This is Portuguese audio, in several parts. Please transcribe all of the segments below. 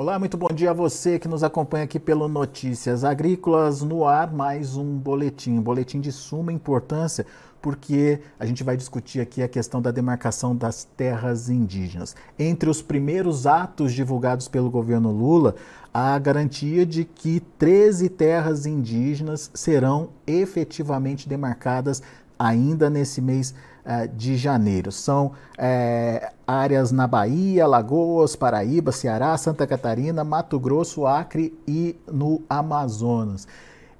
Olá, muito bom dia a você que nos acompanha aqui pelo Notícias Agrícolas no ar, mais um boletim, um boletim de suma importância, porque a gente vai discutir aqui a questão da demarcação das terras indígenas. Entre os primeiros atos divulgados pelo governo Lula, a garantia de que 13 terras indígenas serão efetivamente demarcadas ainda nesse mês de janeiro. São uh, áreas na Bahia, Lagoas, Paraíba, Ceará, Santa Catarina, Mato Grosso, Acre e no Amazonas.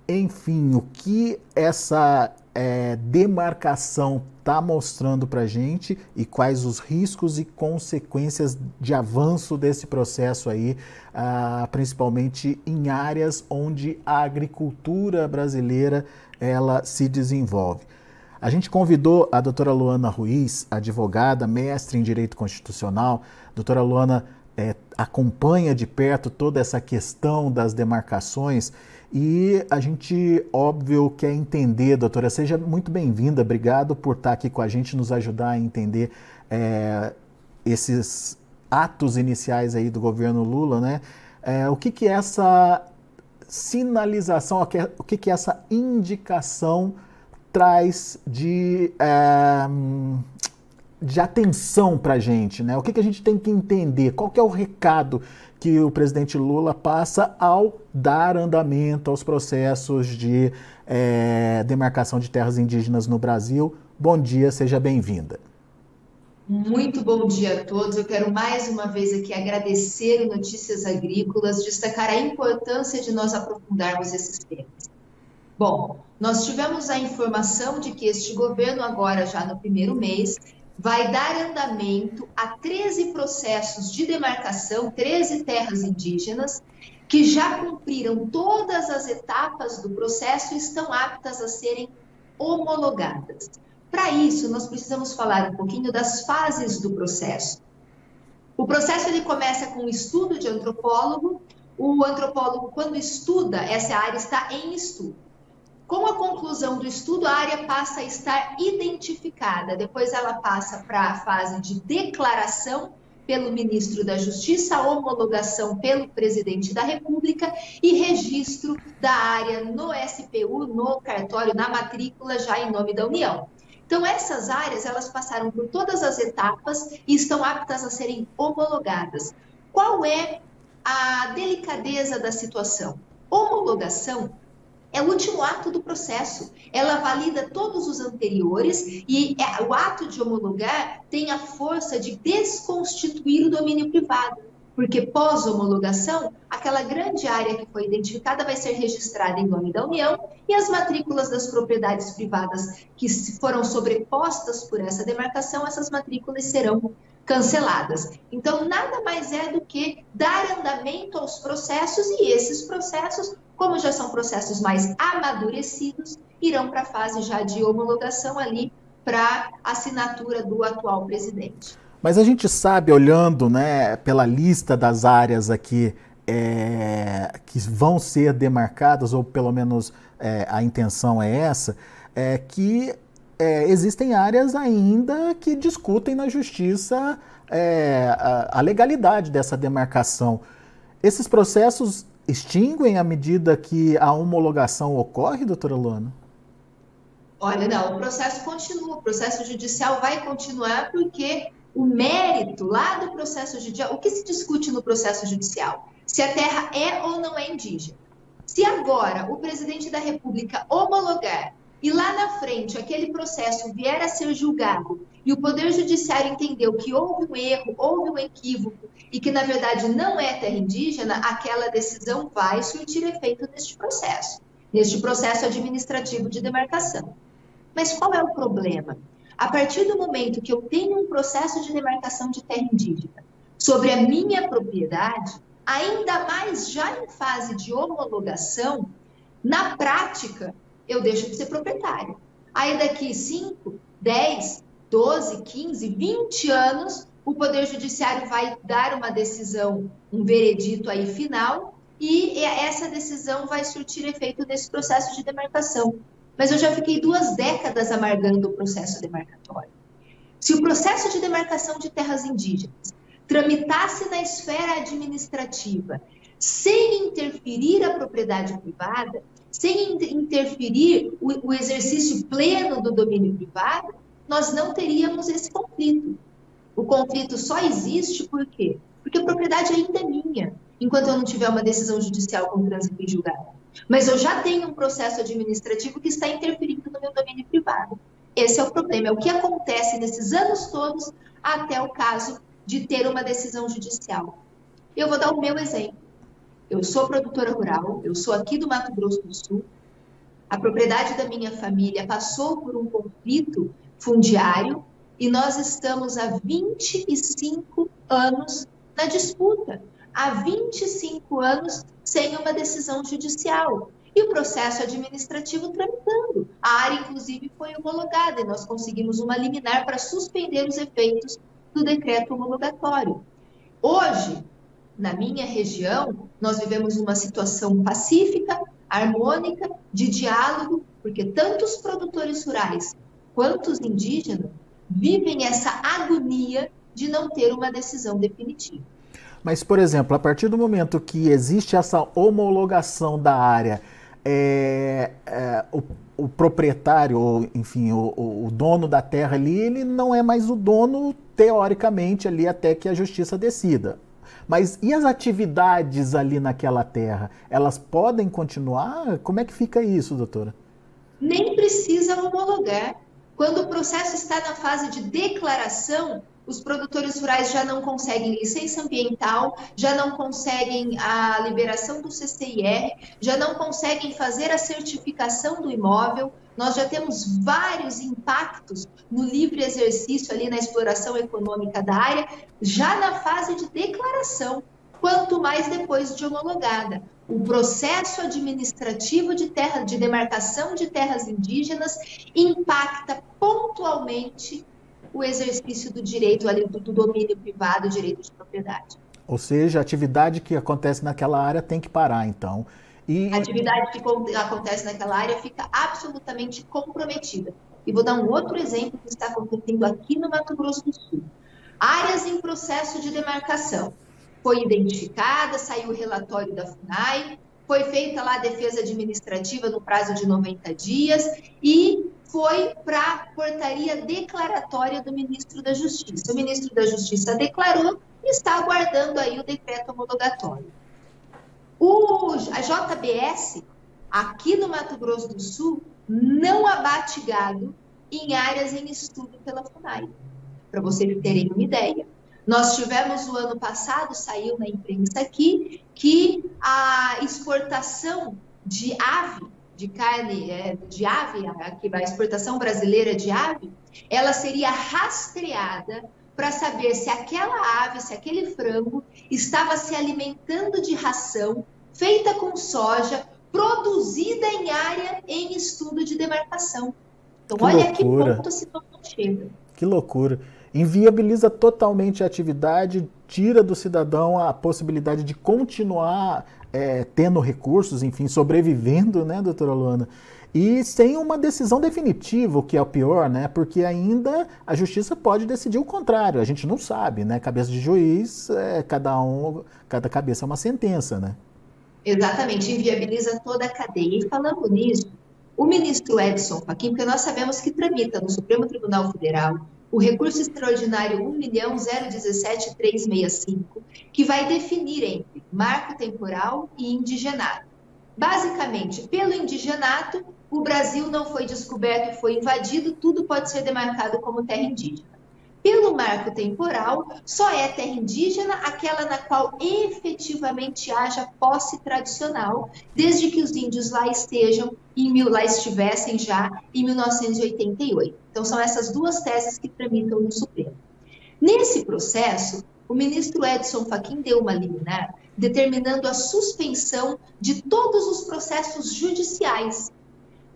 Enfim, o que essa é, demarcação está mostrando para a gente e quais os riscos e consequências de avanço desse processo aí, ah, principalmente em áreas onde a agricultura brasileira ela se desenvolve. A gente convidou a doutora Luana Ruiz, advogada, mestre em Direito Constitucional. Doutora Luana é, acompanha de perto toda essa questão das demarcações e a gente, óbvio, quer entender, doutora. Seja muito bem-vinda, obrigado por estar aqui com a gente, nos ajudar a entender é, esses atos iniciais aí do governo Lula, né? É, o que que é essa sinalização, o que que é essa indicação traz de, é, de atenção para a gente? Né? O que, que a gente tem que entender? Qual que é o recado que o presidente Lula passa ao dar andamento aos processos de é, demarcação de terras indígenas no Brasil? Bom dia, seja bem-vinda. Muito bom dia a todos. Eu quero mais uma vez aqui agradecer o Notícias Agrícolas, destacar a importância de nós aprofundarmos esses temas. Bom, nós tivemos a informação de que este governo, agora já no primeiro mês, vai dar andamento a 13 processos de demarcação, 13 terras indígenas, que já cumpriram todas as etapas do processo e estão aptas a serem homologadas. Para isso, nós precisamos falar um pouquinho das fases do processo. O processo ele começa com um estudo de antropólogo. O antropólogo, quando estuda, essa área está em estudo. Com a conclusão do estudo, a área passa a estar identificada. Depois ela passa para a fase de declaração pelo ministro da Justiça, homologação pelo presidente da República e registro da área no SPU, no cartório, na matrícula, já em nome da União. Então, essas áreas, elas passaram por todas as etapas e estão aptas a serem homologadas. Qual é a delicadeza da situação? Homologação é o último ato do processo. Ela valida todos os anteriores e é, o ato de homologar tem a força de desconstituir o domínio privado. Porque pós-homologação, aquela grande área que foi identificada vai ser registrada em nome da União e as matrículas das propriedades privadas que foram sobrepostas por essa demarcação, essas matrículas serão canceladas. Então, nada mais é do que dar andamento aos processos e esses processos como já são processos mais amadurecidos, irão para a fase já de homologação ali para assinatura do atual presidente. Mas a gente sabe, olhando né, pela lista das áreas aqui é, que vão ser demarcadas, ou pelo menos é, a intenção é essa, é que é, existem áreas ainda que discutem na justiça é, a, a legalidade dessa demarcação. Esses processos extinguem à medida que a homologação ocorre, doutora Luana? Olha, não, o processo continua, o processo judicial vai continuar porque o mérito lá do processo judicial, o que se discute no processo judicial? Se a terra é ou não é indígena. Se agora o presidente da República homologar e lá na frente aquele processo vier a ser julgado e o Poder Judiciário entendeu que houve um erro, houve um equívoco e que na verdade não é terra indígena, aquela decisão vai surtir efeito neste processo, neste processo administrativo de demarcação. Mas qual é o problema? A partir do momento que eu tenho um processo de demarcação de terra indígena sobre a minha propriedade, ainda mais já em fase de homologação, na prática, eu deixo de ser proprietário. Aí daqui 5, 10, 12, 15, 20 anos, o Poder Judiciário vai dar uma decisão, um veredito aí final, e essa decisão vai surtir efeito nesse processo de demarcação. Mas eu já fiquei duas décadas amargando o processo demarcatório. Se o processo de demarcação de terras indígenas tramitasse na esfera administrativa sem interferir a propriedade privada, sem interferir o, o exercício pleno do domínio privado, nós não teríamos esse conflito. O conflito só existe por quê? Porque a propriedade ainda é minha, enquanto eu não tiver uma decisão judicial com trânsito em julgado. Mas eu já tenho um processo administrativo que está interferindo no meu domínio privado. Esse é o problema, é o que acontece nesses anos todos até o caso de ter uma decisão judicial. Eu vou dar o meu exemplo. Eu sou produtora rural, eu sou aqui do Mato Grosso do Sul. A propriedade da minha família passou por um conflito fundiário e nós estamos há 25 anos na disputa, há 25 anos sem uma decisão judicial. E o processo administrativo tramitando. A área, inclusive, foi homologada e nós conseguimos uma liminar para suspender os efeitos do decreto homologatório. Hoje, na minha região, nós vivemos uma situação pacífica, harmônica, de diálogo, porque tanto os produtores rurais quanto os indígenas vivem essa agonia de não ter uma decisão definitiva. Mas, por exemplo, a partir do momento que existe essa homologação da área, é, é, o, o, proprietário, ou enfim, o, o, dono da terra ali, ele não é mais o dono, teoricamente, ali até que a justiça decida. Mas e as atividades ali naquela terra? Elas podem continuar? Como é que fica isso, doutora? Nem precisa homologar. Quando o processo está na fase de declaração, os produtores rurais já não conseguem licença ambiental, já não conseguem a liberação do CCIR, já não conseguem fazer a certificação do imóvel. Nós já temos vários impactos no livre exercício ali na exploração econômica da área, já na fase de declaração, quanto mais depois de homologada. O processo administrativo de terra de demarcação de terras indígenas impacta pontualmente o exercício do direito ali, do, do domínio privado, direito de propriedade. Ou seja, a atividade que acontece naquela área tem que parar, então. E... A atividade que acontece naquela área fica absolutamente comprometida. E vou dar um outro exemplo que está acontecendo aqui no Mato Grosso do Sul. Áreas em processo de demarcação. Foi identificada, saiu o relatório da FUNAI, foi feita lá a defesa administrativa no prazo de 90 dias e foi para a portaria declaratória do ministro da Justiça. O ministro da Justiça declarou e está aguardando aí o decreto homologatório. O, a JBS, aqui no Mato Grosso do Sul, não abate gado em áreas em estudo pela FUNAI, para vocês terem uma ideia. Nós tivemos o ano passado, saiu na imprensa aqui, que a exportação de ave de carne é, de ave, a exportação brasileira de ave, ela seria rastreada para saber se aquela ave, se aquele frango estava se alimentando de ração feita com soja, produzida em área em estudo de demarcação. Então, que olha loucura. que ponto a situação chega. Que loucura. Inviabiliza totalmente a atividade, tira do cidadão a possibilidade de continuar é, tendo recursos, enfim, sobrevivendo, né, doutora Luana? E sem uma decisão definitiva, o que é o pior, né? Porque ainda a justiça pode decidir o contrário, a gente não sabe, né? Cabeça de juiz, é, cada um, cada cabeça é uma sentença, né? Exatamente, inviabiliza toda a cadeia. E falando nisso, o ministro Edson Fachin, porque nós sabemos que tramita no Supremo Tribunal Federal o recurso extraordinário 1.01.017.365, que vai definir entre marco temporal e indigenato. Basicamente, pelo indigenato, o Brasil não foi descoberto e foi invadido, tudo pode ser demarcado como terra indígena. Pelo marco temporal, só é terra indígena aquela na qual efetivamente haja posse tradicional, desde que os índios lá estejam, em mil, lá estivessem já em 1988. Então, são essas duas teses que tramitam no Supremo. Nesse processo, o ministro Edson Fachin deu uma liminar determinando a suspensão de todos os processos judiciais.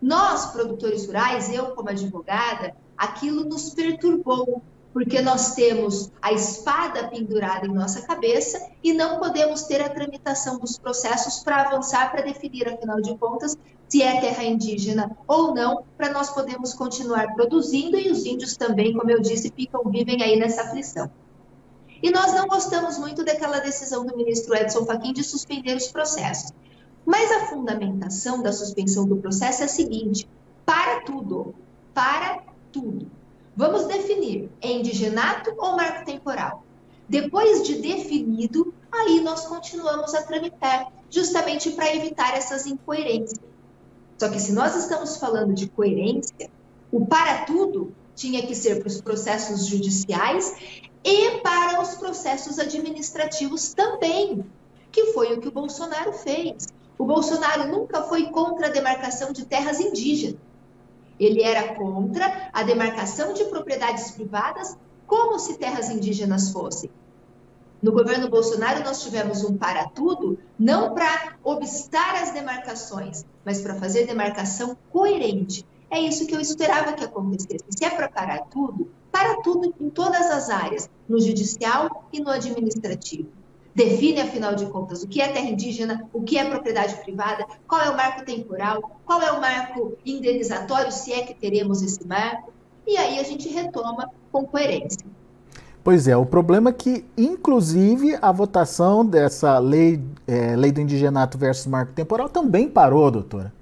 Nós, produtores rurais, eu como advogada, aquilo nos perturbou, porque nós temos a espada pendurada em nossa cabeça e não podemos ter a tramitação dos processos para avançar, para definir, afinal de contas, se é terra indígena ou não, para nós podermos continuar produzindo e os índios também, como eu disse, ficam, vivem aí nessa aflição. E nós não gostamos muito daquela decisão do ministro Edson Fachin de suspender os processos. Mas a fundamentação da suspensão do processo é a seguinte: para tudo, para tudo. Vamos definir, é indigenato ou marco temporal? Depois de definido, aí nós continuamos a tramitar, justamente para evitar essas incoerências. Só que se nós estamos falando de coerência, o para tudo tinha que ser para os processos judiciais e para os processos administrativos também, que foi o que o Bolsonaro fez. O Bolsonaro nunca foi contra a demarcação de terras indígenas. Ele era contra a demarcação de propriedades privadas como se terras indígenas fossem. No governo Bolsonaro, nós tivemos um para tudo, não para obstar as demarcações, mas para fazer demarcação coerente. É isso que eu esperava que acontecesse. Se é para parar tudo, para tudo em todas as áreas, no judicial e no administrativo define, afinal de contas, o que é terra indígena, o que é propriedade privada, qual é o marco temporal, qual é o marco indenizatório, se é que teremos esse marco, e aí a gente retoma com coerência. Pois é, o problema é que, inclusive, a votação dessa lei, é, lei do indigenato versus marco temporal também parou, doutora.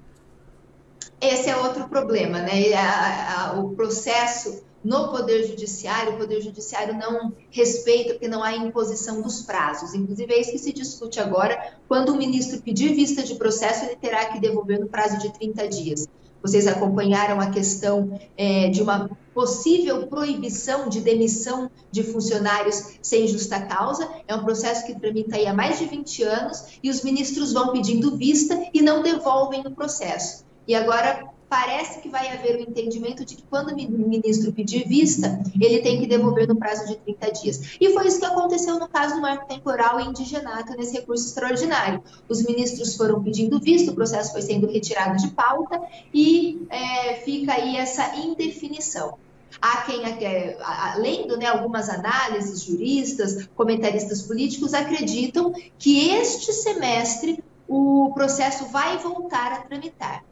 Esse é outro problema, né? A, a, o processo no Poder Judiciário, o Poder Judiciário não respeita, porque não há imposição dos prazos. Inclusive, é isso que se discute agora. Quando o ministro pedir vista de processo, ele terá que devolver no prazo de 30 dias. Vocês acompanharam a questão é, de uma possível proibição de demissão de funcionários sem justa causa. É um processo que tramita aí há mais de 20 anos e os ministros vão pedindo vista e não devolvem o processo. E agora parece que vai haver o entendimento de que quando o ministro pedir vista, ele tem que devolver no prazo de 30 dias. E foi isso que aconteceu no caso do marco temporal indigenato nesse recurso extraordinário. Os ministros foram pedindo vista, o processo foi sendo retirado de pauta e é, fica aí essa indefinição. Há quem, lendo né, algumas análises, juristas, comentaristas políticos, acreditam que este semestre o processo vai voltar a tramitar.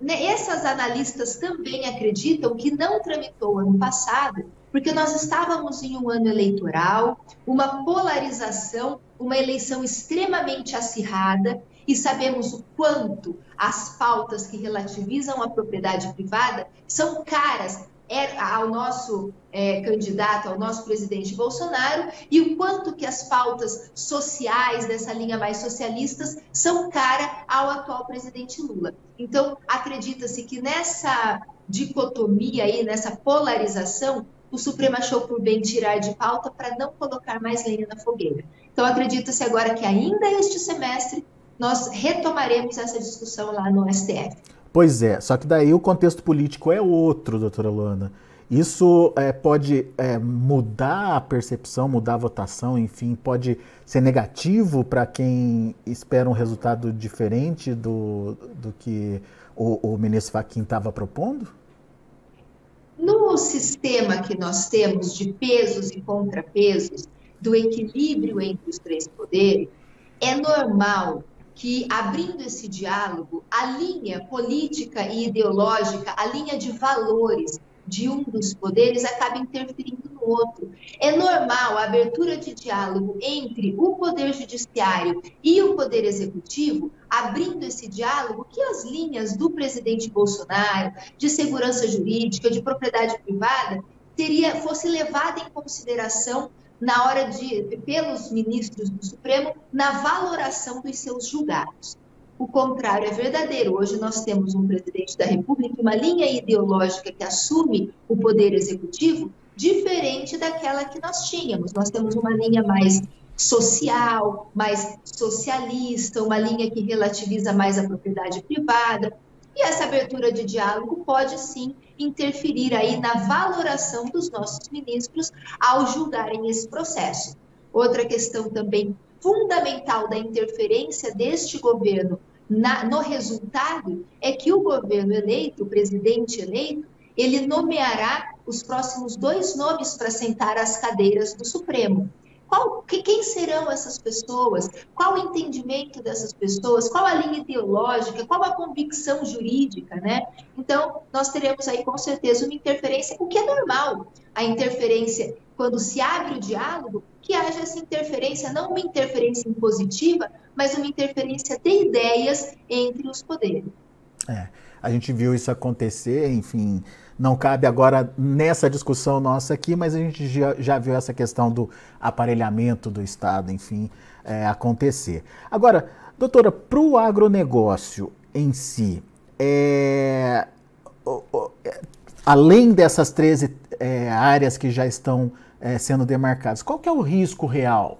Né, essas analistas também acreditam que não tramitou ano passado, porque nós estávamos em um ano eleitoral, uma polarização, uma eleição extremamente acirrada, e sabemos o quanto as pautas que relativizam a propriedade privada são caras é, ao nosso é, candidato, ao nosso presidente Bolsonaro, e o quanto que as pautas sociais dessa linha mais socialistas são cara ao atual presidente Lula. Então, acredita-se que nessa dicotomia aí, nessa polarização, o Supremo achou por bem tirar de pauta para não colocar mais lenha na fogueira. Então, acredita-se agora que ainda este semestre nós retomaremos essa discussão lá no STF. Pois é, só que daí o contexto político é outro, doutora Luana. Isso é, pode é, mudar a percepção, mudar a votação, enfim, pode ser negativo para quem espera um resultado diferente do, do que o, o ministro Fachin estava propondo? No sistema que nós temos de pesos e contrapesos, do equilíbrio entre os três poderes, é normal que, abrindo esse diálogo, a linha política e ideológica, a linha de valores de um dos poderes acaba interferindo no outro. É normal a abertura de diálogo entre o poder judiciário e o poder executivo, abrindo esse diálogo, que as linhas do presidente Bolsonaro, de segurança jurídica, de propriedade privada, teria, fosse levada em consideração na hora de, pelos ministros do Supremo, na valoração dos seus julgados. O contrário é verdadeiro. Hoje nós temos um presidente da República, uma linha ideológica que assume o poder executivo diferente daquela que nós tínhamos. Nós temos uma linha mais social, mais socialista, uma linha que relativiza mais a propriedade privada. E essa abertura de diálogo pode sim interferir aí na valoração dos nossos ministros ao julgarem esse processo. Outra questão também fundamental da interferência deste governo na, no resultado é que o governo eleito, o presidente eleito, ele nomeará os próximos dois nomes para sentar as cadeiras do Supremo. Qual, quem serão essas pessoas? Qual o entendimento dessas pessoas? Qual a linha ideológica? Qual a convicção jurídica, né? Então, nós teremos aí com certeza uma interferência, o que é normal. A interferência, quando se abre o diálogo, que haja essa interferência, não uma interferência impositiva, mas uma interferência de ideias entre os poderes. É, a gente viu isso acontecer, enfim, não cabe agora nessa discussão nossa aqui, mas a gente já, já viu essa questão do aparelhamento do Estado, enfim, é, acontecer. Agora, doutora, para o agronegócio em si, é, é, além dessas 13 é, áreas que já estão é, sendo demarcadas, qual que é o risco real?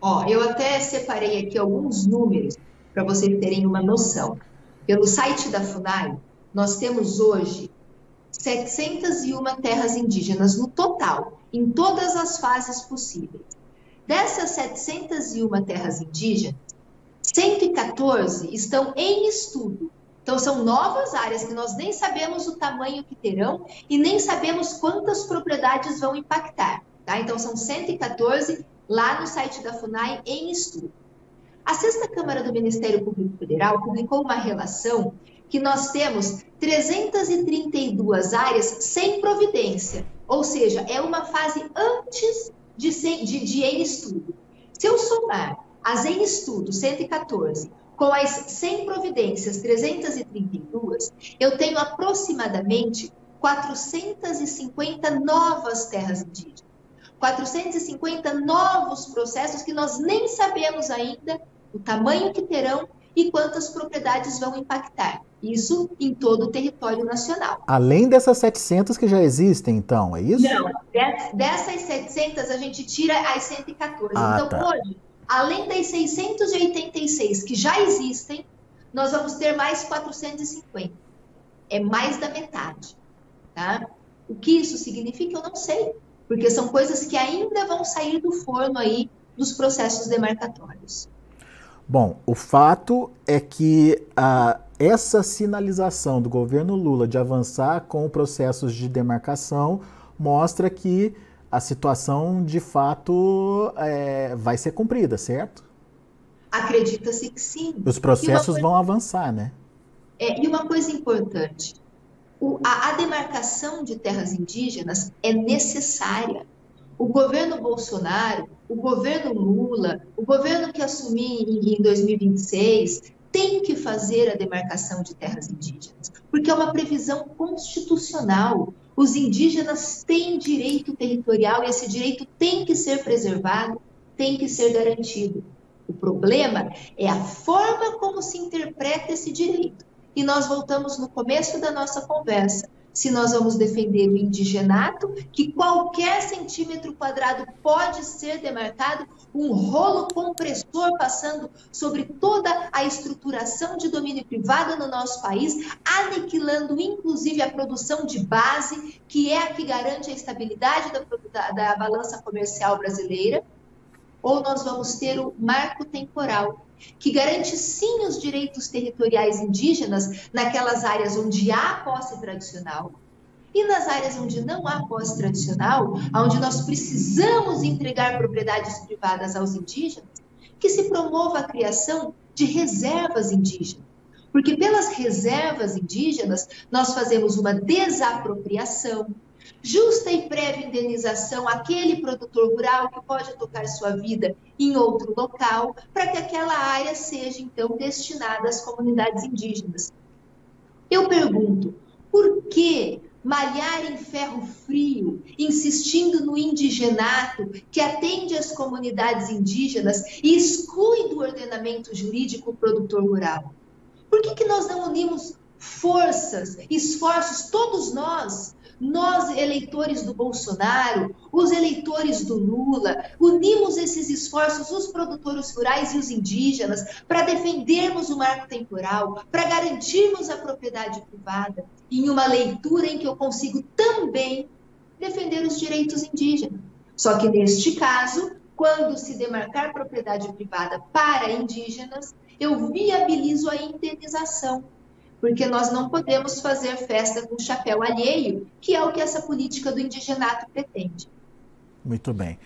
Ó, eu até separei aqui alguns números para vocês terem uma noção. Pelo site da FUNAI, nós temos hoje 701 terras indígenas no total, em todas as fases possíveis. Dessas 701 terras indígenas, 114 estão em estudo. Então, são novas áreas que nós nem sabemos o tamanho que terão e nem sabemos quantas propriedades vão impactar. Tá? Então, são 114 lá no site da FUNAI em estudo. A Sexta Câmara do Ministério Público Federal publicou uma relação que nós temos 332 áreas sem providência, ou seja, é uma fase antes de, de, de em estudo. Se eu somar as em estudo, 114, com as sem providências, 332, eu tenho aproximadamente 450 novas terras indígenas. 450 novos processos que nós nem sabemos ainda o tamanho que terão e quantas propriedades vão impactar. Isso em todo o território nacional. Além dessas 700 que já existem, então, é isso? Não, dessas 700 a gente tira as 114. Ah, então, tá. hoje, além das 686 que já existem, nós vamos ter mais 450. É mais da metade. Tá? O que isso significa, eu não sei. Porque são coisas que ainda vão sair do forno aí dos processos demarcatórios. Bom, o fato é que a, essa sinalização do governo Lula de avançar com processos de demarcação mostra que a situação de fato é, vai ser cumprida, certo? Acredita-se que sim. Os processos coisa, vão avançar, né? É, e uma coisa importante: o, a, a demarcação de terras indígenas é necessária. O governo Bolsonaro o governo Lula, o governo que assumir em 2026, tem que fazer a demarcação de terras indígenas, porque é uma previsão constitucional. Os indígenas têm direito territorial e esse direito tem que ser preservado, tem que ser garantido. O problema é a forma como se interpreta esse direito. E nós voltamos no começo da nossa conversa se nós vamos defender o indigenato, que qualquer centímetro quadrado pode ser demarcado, um rolo compressor passando sobre toda a estruturação de domínio privado no nosso país, aniquilando inclusive a produção de base, que é a que garante a estabilidade da, da, da balança comercial brasileira, ou nós vamos ter o marco temporal, que garante sim os direitos territoriais indígenas naquelas áreas onde há posse tradicional e nas áreas onde não há posse tradicional, onde nós precisamos entregar propriedades privadas aos indígenas, que se promova a criação de reservas indígenas. Porque pelas reservas indígenas nós fazemos uma desapropriação, justa e prévia indenização àquele produtor rural que pode tocar sua vida em outro local, para que aquela área seja então destinada às comunidades indígenas. Eu pergunto, por que malhar em ferro frio, insistindo no indigenato que atende às comunidades indígenas e exclui do ordenamento jurídico o produtor rural? Por que, que nós não unimos forças, esforços, todos nós, nós, eleitores do Bolsonaro, os eleitores do Lula, unimos esses esforços, os produtores rurais e os indígenas, para defendermos o marco temporal, para garantirmos a propriedade privada, em uma leitura em que eu consigo também defender os direitos indígenas. Só que neste caso, quando se demarcar propriedade privada para indígenas, eu viabilizo a indenização porque nós não podemos fazer festa com chapéu alheio, que é o que essa política do indigenato pretende. Muito bem.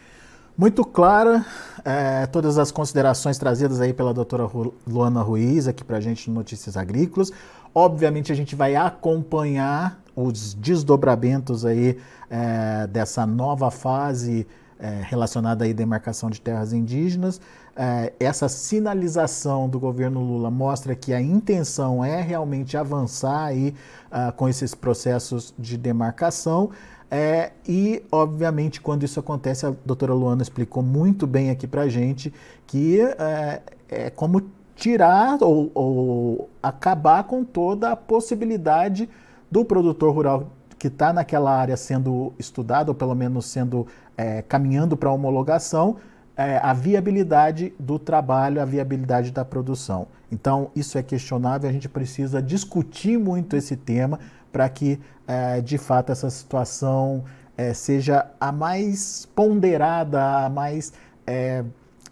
Muito clara é, todas as considerações trazidas aí pela doutora Luana Ruiz aqui para a gente no Notícias Agrícolas. Obviamente a gente vai acompanhar os desdobramentos aí é, dessa nova fase é, relacionada à demarcação de terras indígenas. É, essa sinalização do governo Lula mostra que a intenção é realmente avançar aí uh, com esses processos de demarcação. É, e, obviamente, quando isso acontece, a doutora Luana explicou muito bem aqui para gente que é, é como tirar ou, ou, acabar com toda a possibilidade do produtor rural que está naquela área sendo estudado, ou pelo menos sendo é, caminhando para homologação, é, a viabilidade do trabalho, a viabilidade da produção. Então, isso é questionável, a gente precisa discutir muito esse tema para que, é, de fato, essa situação é, seja a mais ponderada, a mais é,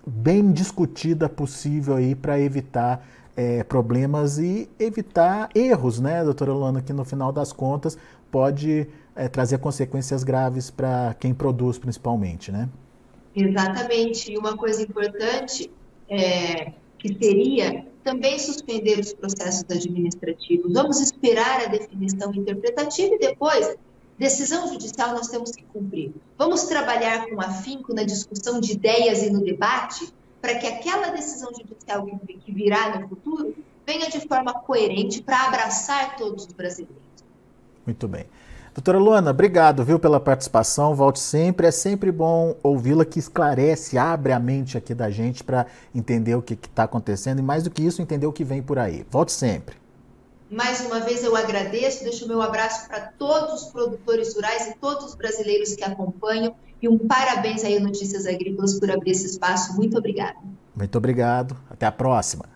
bem discutida possível aí para evitar é, problemas e evitar erros, né, doutora Luana, que no final das contas pode é, trazer consequências graves para quem produz, principalmente, né? Exatamente. E uma coisa importante é, que seria também suspender os processos administrativos. Vamos esperar a definição interpretativa e depois, decisão judicial nós temos que cumprir. Vamos trabalhar com afinco na discussão de ideias e no debate para que aquela decisão judicial que virá no futuro venha de forma coerente para abraçar todos os brasileiros. Muito bem. Doutora Luana, obrigado, viu, pela participação. Volte sempre. É sempre bom ouvi-la que esclarece, abre a mente aqui da gente para entender o que está acontecendo e, mais do que isso, entender o que vem por aí. Volte sempre. Mais uma vez eu agradeço, deixo meu abraço para todos os produtores rurais e todos os brasileiros que acompanham e um parabéns aí Notícias Agrícolas por abrir esse espaço. Muito obrigada. Muito obrigado. Até a próxima.